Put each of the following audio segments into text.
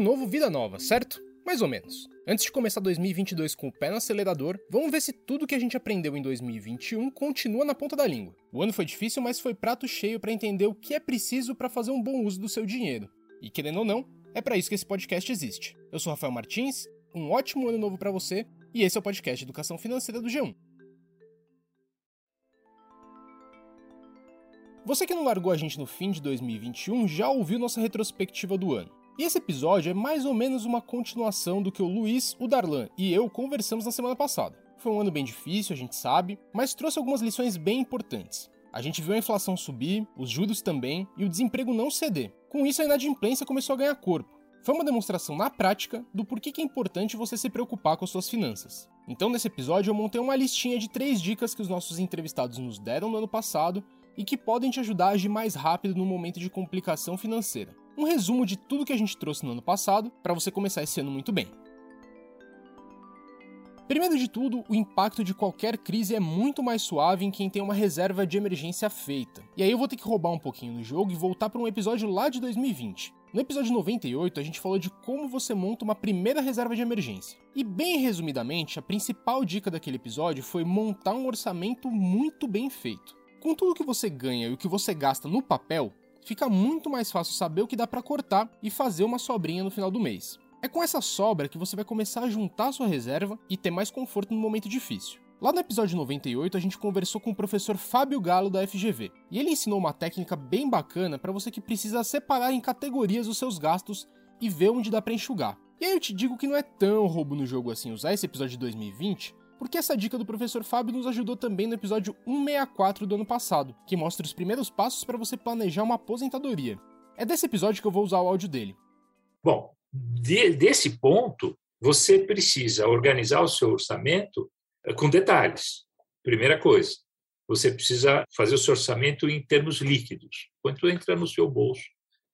Ano novo, vida nova, certo? Mais ou menos. Antes de começar 2022 com o pé no acelerador, vamos ver se tudo que a gente aprendeu em 2021 continua na ponta da língua. O ano foi difícil, mas foi prato cheio para entender o que é preciso para fazer um bom uso do seu dinheiro. E querendo ou não, é para isso que esse podcast existe. Eu sou Rafael Martins, um ótimo ano novo para você e esse é o podcast Educação Financeira do G1. Você que não largou a gente no fim de 2021 já ouviu nossa retrospectiva do ano. E esse episódio é mais ou menos uma continuação do que o Luiz, o Darlan e eu conversamos na semana passada. Foi um ano bem difícil, a gente sabe, mas trouxe algumas lições bem importantes. A gente viu a inflação subir, os juros também e o desemprego não ceder. Com isso, a inadimplência começou a ganhar corpo. Foi uma demonstração na prática do porquê que é importante você se preocupar com as suas finanças. Então, nesse episódio, eu montei uma listinha de três dicas que os nossos entrevistados nos deram no ano passado e que podem te ajudar a agir mais rápido no momento de complicação financeira. Um resumo de tudo que a gente trouxe no ano passado para você começar esse ano muito bem. Primeiro de tudo, o impacto de qualquer crise é muito mais suave em quem tem uma reserva de emergência feita. E aí eu vou ter que roubar um pouquinho no jogo e voltar para um episódio lá de 2020. No episódio 98, a gente falou de como você monta uma primeira reserva de emergência. E bem resumidamente, a principal dica daquele episódio foi montar um orçamento muito bem feito. Com tudo que você ganha e o que você gasta no papel, fica muito mais fácil saber o que dá para cortar e fazer uma sobrinha no final do mês. É com essa sobra que você vai começar a juntar sua reserva e ter mais conforto no momento difícil. Lá no episódio 98, a gente conversou com o professor Fábio Galo da FGV, e ele ensinou uma técnica bem bacana para você que precisa separar em categorias os seus gastos e ver onde dá para enxugar. E aí eu te digo que não é tão roubo no jogo assim usar esse episódio de 2020, porque essa dica do professor Fábio nos ajudou também no episódio 164 do ano passado, que mostra os primeiros passos para você planejar uma aposentadoria. É desse episódio que eu vou usar o áudio dele. Bom, de, desse ponto, você precisa organizar o seu orçamento eh, com detalhes. Primeira coisa, você precisa fazer o seu orçamento em termos líquidos. Quanto entra no seu bolso,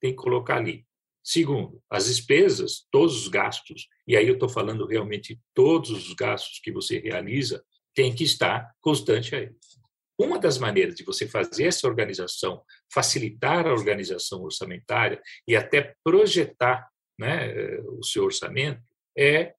tem que colocar ali. Segundo, as despesas, todos os gastos, e aí eu estou falando realmente todos os gastos que você realiza, tem que estar constante aí. Uma das maneiras de você fazer essa organização, facilitar a organização orçamentária e até projetar né, o seu orçamento é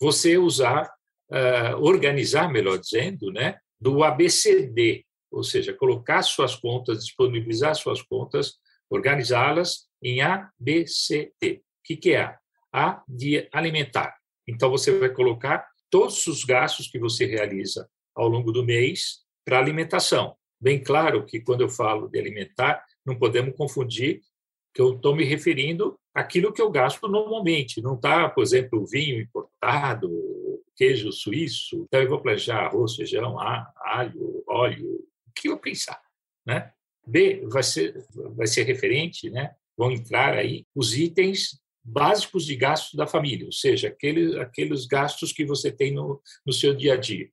você usar, uh, organizar, melhor dizendo, né, do ABCD, ou seja, colocar suas contas, disponibilizar suas contas, organizá-las em ABCD. O que, que é A? A de alimentar. Então, você vai colocar todos os gastos que você realiza ao longo do mês para alimentação. Bem claro que, quando eu falo de alimentar, não podemos confundir que eu estou me referindo àquilo que eu gasto normalmente. Não está, por exemplo, vinho importado, queijo suíço. Então, eu vou planejar arroz, feijão, alho, óleo, o que eu pensar. Né? B vai ser, vai ser referente, né? Vão entrar aí os itens básicos de gastos da família, ou seja, aqueles, aqueles gastos que você tem no, no seu dia a dia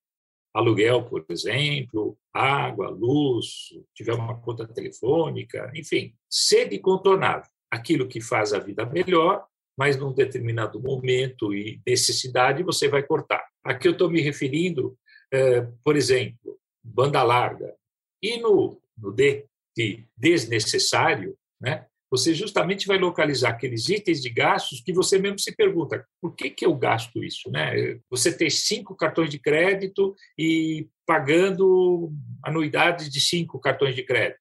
aluguel, por exemplo, água, luz, tiver uma conta telefônica, enfim, ser de contornável, aquilo que faz a vida melhor, mas num determinado momento e necessidade você vai cortar. Aqui eu estou me referindo, eh, por exemplo, banda larga. E no, no D, de desnecessário, né? Você justamente vai localizar aqueles itens de gastos que você mesmo se pergunta, por que, que eu gasto isso? Né? Você ter cinco cartões de crédito e pagando anuidades de cinco cartões de crédito.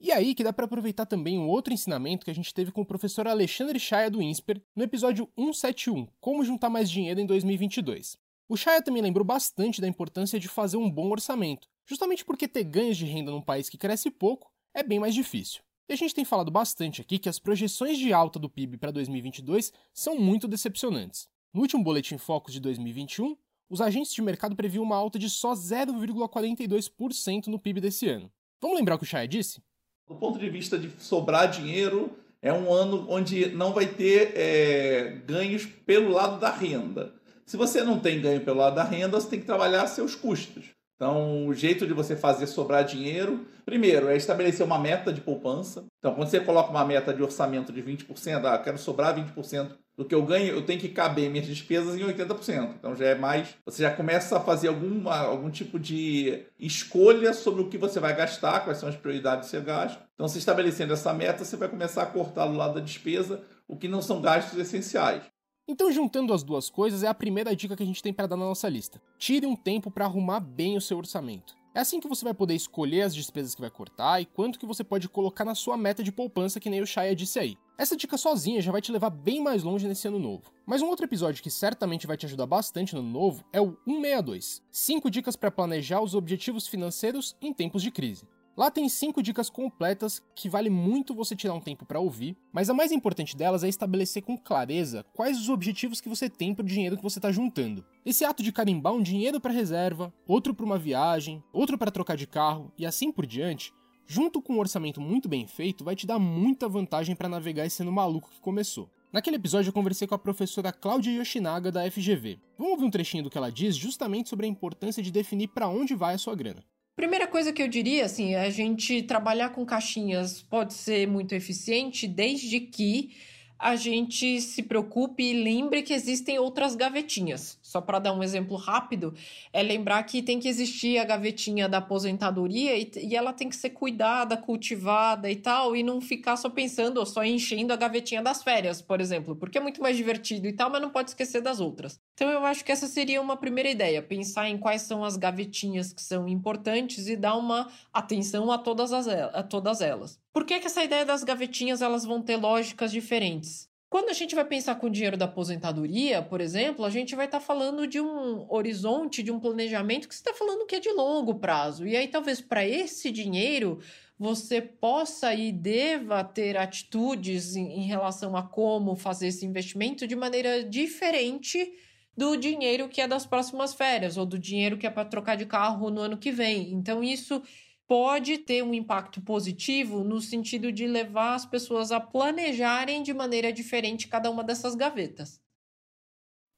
E aí que dá para aproveitar também um outro ensinamento que a gente teve com o professor Alexandre Chaya do INSPER no episódio 171, Como Juntar Mais Dinheiro em 2022. O Chaya também lembrou bastante da importância de fazer um bom orçamento, justamente porque ter ganhos de renda num país que cresce pouco é bem mais difícil. E a gente tem falado bastante aqui que as projeções de alta do PIB para 2022 são muito decepcionantes. No último Boletim Focus de 2021, os agentes de mercado previam uma alta de só 0,42% no PIB desse ano. Vamos lembrar o que o Chaya disse? Do ponto de vista de sobrar dinheiro, é um ano onde não vai ter é, ganhos pelo lado da renda. Se você não tem ganho pelo lado da renda, você tem que trabalhar seus custos. Então, o jeito de você fazer sobrar dinheiro, primeiro, é estabelecer uma meta de poupança. Então, quando você coloca uma meta de orçamento de 20%, ah, quero sobrar 20% do que eu ganho, eu tenho que caber minhas despesas em 80%. Então, já é mais. Você já começa a fazer alguma, algum tipo de escolha sobre o que você vai gastar, quais são as prioridades que você gasta. Então, se estabelecendo essa meta, você vai começar a cortar do lado da despesa o que não são gastos essenciais. Então, juntando as duas coisas, é a primeira dica que a gente tem para dar na nossa lista. Tire um tempo para arrumar bem o seu orçamento. É assim que você vai poder escolher as despesas que vai cortar e quanto que você pode colocar na sua meta de poupança, que nem o Shaya disse aí. Essa dica sozinha já vai te levar bem mais longe nesse ano novo. Mas um outro episódio que certamente vai te ajudar bastante no ano novo é o 162. 5 dicas para planejar os objetivos financeiros em tempos de crise. Lá tem cinco dicas completas que vale muito você tirar um tempo para ouvir, mas a mais importante delas é estabelecer com clareza quais os objetivos que você tem para o dinheiro que você está juntando. Esse ato de carimbar um dinheiro para reserva, outro para uma viagem, outro para trocar de carro e assim por diante, junto com um orçamento muito bem feito, vai te dar muita vantagem para navegar esse ano maluco que começou. Naquele episódio eu conversei com a professora Cláudia Yoshinaga da FGV. Vamos ouvir um trechinho do que ela diz justamente sobre a importância de definir para onde vai a sua grana. Primeira coisa que eu diria, assim, é a gente trabalhar com caixinhas pode ser muito eficiente desde que a gente se preocupe e lembre que existem outras gavetinhas. Só para dar um exemplo rápido, é lembrar que tem que existir a gavetinha da aposentadoria e, e, ela tem que ser cuidada, cultivada e tal, e não ficar só pensando ou só enchendo a gavetinha das férias, por exemplo, porque é muito mais divertido e tal, mas não pode esquecer das outras. Então eu acho que essa seria uma primeira ideia, pensar em quais são as gavetinhas que são importantes e dar uma atenção a todas, as, a todas elas. Por que, que essa ideia das gavetinhas elas vão ter lógicas diferentes? Quando a gente vai pensar com o dinheiro da aposentadoria, por exemplo, a gente vai estar tá falando de um horizonte, de um planejamento que você está falando que é de longo prazo. E aí, talvez para esse dinheiro, você possa e deva ter atitudes em, em relação a como fazer esse investimento de maneira diferente do dinheiro que é das próximas férias ou do dinheiro que é para trocar de carro no ano que vem. Então, isso pode ter um impacto positivo no sentido de levar as pessoas a planejarem de maneira diferente cada uma dessas gavetas.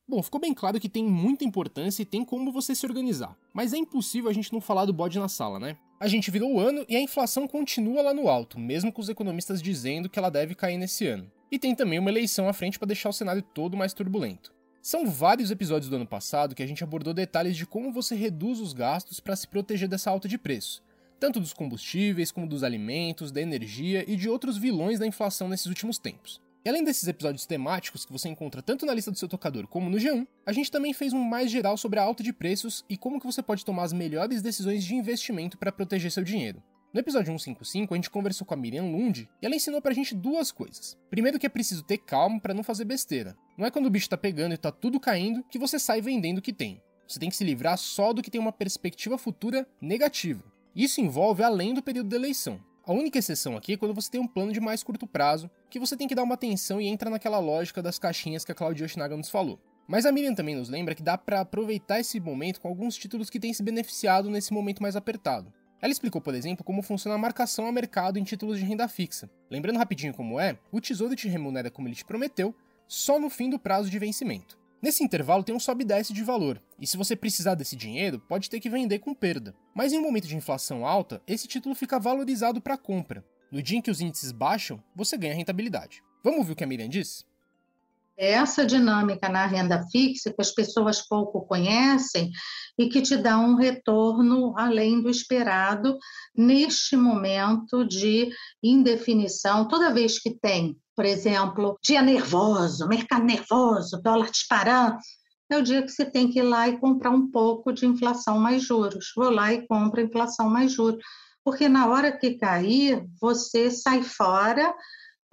Bom, ficou bem claro que tem muita importância e tem como você se organizar. Mas é impossível a gente não falar do bode na sala, né? A gente virou o ano e a inflação continua lá no alto, mesmo com os economistas dizendo que ela deve cair nesse ano. E tem também uma eleição à frente para deixar o cenário todo mais turbulento. São vários episódios do ano passado que a gente abordou detalhes de como você reduz os gastos para se proteger dessa alta de preço, tanto dos combustíveis como dos alimentos, da energia e de outros vilões da inflação nesses últimos tempos. E além desses episódios temáticos que você encontra tanto na lista do seu tocador como no G1, a gente também fez um mais geral sobre a alta de preços e como que você pode tomar as melhores decisões de investimento para proteger seu dinheiro. No episódio 155, a gente conversou com a Miriam Lund e ela ensinou pra gente duas coisas. Primeiro que é preciso ter calma para não fazer besteira. Não é quando o bicho tá pegando e tá tudo caindo que você sai vendendo o que tem. Você tem que se livrar só do que tem uma perspectiva futura negativa. Isso envolve além do período da eleição. A única exceção aqui é quando você tem um plano de mais curto prazo, que você tem que dar uma atenção e entra naquela lógica das caixinhas que a Claudia Yoshinaga nos falou. Mas a Miriam também nos lembra que dá para aproveitar esse momento com alguns títulos que têm se beneficiado nesse momento mais apertado. Ela explicou, por exemplo, como funciona a marcação a mercado em títulos de renda fixa. Lembrando rapidinho como é, o tesouro te remunera como ele te prometeu, só no fim do prazo de vencimento. Nesse intervalo tem um sobe e desce de valor, e se você precisar desse dinheiro, pode ter que vender com perda. Mas em um momento de inflação alta, esse título fica valorizado para compra. No dia em que os índices baixam, você ganha rentabilidade. Vamos ouvir o que a Miriam diz? É essa dinâmica na renda fixa que as pessoas pouco conhecem e que te dá um retorno além do esperado neste momento de indefinição. Toda vez que tem por exemplo, dia nervoso, mercado nervoso, dólar disparando, é o dia que você tem que ir lá e comprar um pouco de inflação mais juros. Vou lá e compro inflação mais juros. Porque na hora que cair, você sai fora,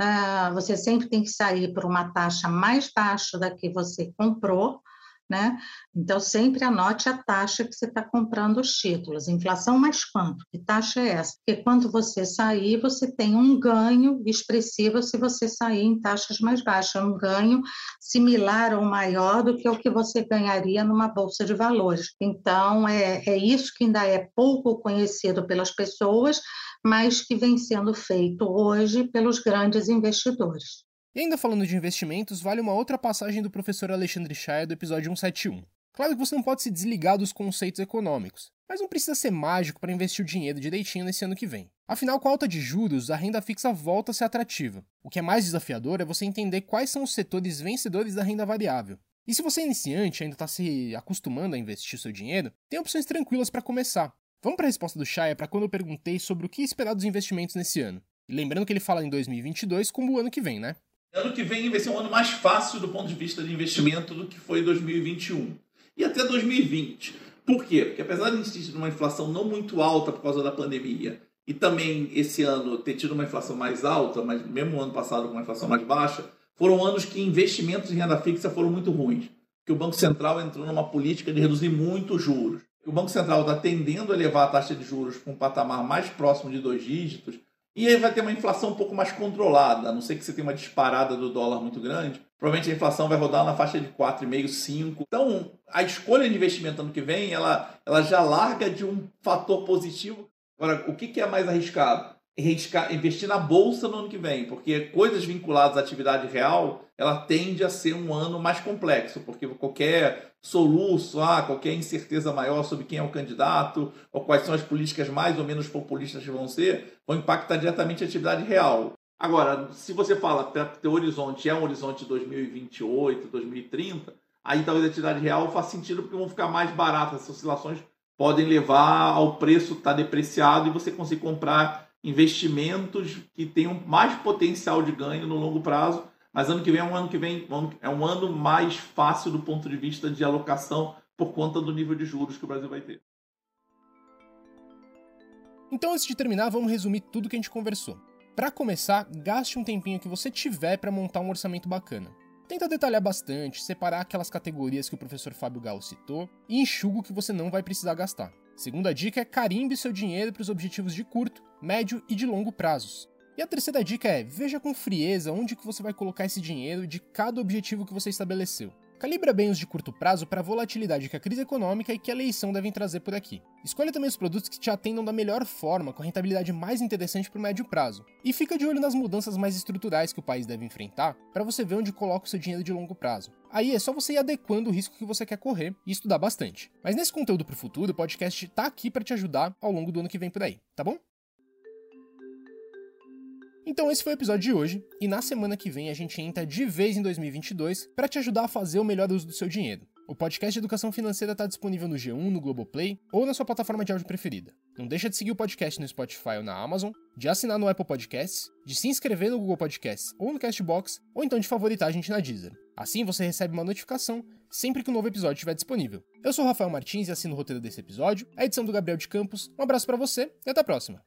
uh, você sempre tem que sair por uma taxa mais baixa da que você comprou, né? Então, sempre anote a taxa que você está comprando os títulos. Inflação mais quanto? Que taxa é essa? Porque quando você sair, você tem um ganho expressivo se você sair em taxas mais baixas, um ganho similar ou maior do que o que você ganharia numa bolsa de valores. Então, é, é isso que ainda é pouco conhecido pelas pessoas, mas que vem sendo feito hoje pelos grandes investidores. E ainda falando de investimentos, vale uma outra passagem do professor Alexandre Chaya do episódio 171. Claro que você não pode se desligar dos conceitos econômicos, mas não precisa ser mágico para investir o dinheiro direitinho nesse ano que vem. Afinal, com a alta de juros, a renda fixa volta a ser atrativa. O que é mais desafiador é você entender quais são os setores vencedores da renda variável. E se você é iniciante ainda está se acostumando a investir seu dinheiro, tem opções tranquilas para começar. Vamos para a resposta do Chaya para quando eu perguntei sobre o que esperar dos investimentos nesse ano. E lembrando que ele fala em 2022 como o ano que vem, né? Ano que vem vai ser um ano mais fácil do ponto de vista de investimento do que foi 2021 e até 2020. Por quê? Porque apesar de existir uma inflação não muito alta por causa da pandemia e também esse ano ter tido uma inflação mais alta, mas mesmo ano passado com uma inflação mais baixa, foram anos que investimentos em renda fixa foram muito ruins. Que o Banco Central entrou numa política de reduzir muito os juros. O Banco Central está tendendo a elevar a taxa de juros para um patamar mais próximo de dois dígitos, e aí vai ter uma inflação um pouco mais controlada, a não ser que você tenha uma disparada do dólar muito grande. Provavelmente a inflação vai rodar na faixa de 4,5, 5. Então, a escolha de investimento ano que vem, ela, ela já larga de um fator positivo. Agora, o que, que é mais arriscado? Investir na bolsa no ano que vem, porque coisas vinculadas à atividade real, ela tende a ser um ano mais complexo, porque qualquer soluço, ah, qualquer incerteza maior sobre quem é o candidato, ou quais são as políticas mais ou menos populistas que vão ser, vão impactar diretamente a atividade real. Agora, se você fala que o horizonte é um horizonte de 2028, 2030, aí talvez a atividade real faça sentido porque vão ficar mais baratas, essas oscilações podem levar ao preço estar tá depreciado e você conseguir comprar investimentos que tenham mais potencial de ganho no longo prazo. Mas ano que vem é um ano que vem é um ano mais fácil do ponto de vista de alocação por conta do nível de juros que o Brasil vai ter. Então, antes de terminar, vamos resumir tudo que a gente conversou. Para começar, gaste um tempinho que você tiver para montar um orçamento bacana. Tenta detalhar bastante, separar aquelas categorias que o professor Fábio Galo citou e enxuga o que você não vai precisar gastar. Segunda dica é carimbe seu dinheiro para os objetivos de curto médio e de longo prazos. E a terceira dica é: veja com frieza onde que você vai colocar esse dinheiro de cada objetivo que você estabeleceu. Calibra bem os de curto prazo para a volatilidade que a crise econômica e que a eleição devem trazer por aqui. Escolha também os produtos que te atendam da melhor forma, com a rentabilidade mais interessante para o médio prazo. E fica de olho nas mudanças mais estruturais que o país deve enfrentar, para você ver onde coloca o seu dinheiro de longo prazo. Aí é só você ir adequando o risco que você quer correr e estudar bastante. Mas nesse conteúdo para o futuro, o podcast está aqui para te ajudar ao longo do ano que vem por aí, tá bom? Então esse foi o episódio de hoje, e na semana que vem a gente entra de vez em 2022 para te ajudar a fazer o melhor uso do seu dinheiro. O podcast de educação financeira está disponível no G1, no Globoplay ou na sua plataforma de áudio preferida. Não deixa de seguir o podcast no Spotify ou na Amazon, de assinar no Apple Podcasts, de se inscrever no Google Podcasts ou no Castbox, ou então de favoritar a gente na Deezer. Assim você recebe uma notificação sempre que um novo episódio estiver disponível. Eu sou o Rafael Martins e assino o roteiro desse episódio, a edição do Gabriel de Campos. Um abraço para você e até a próxima.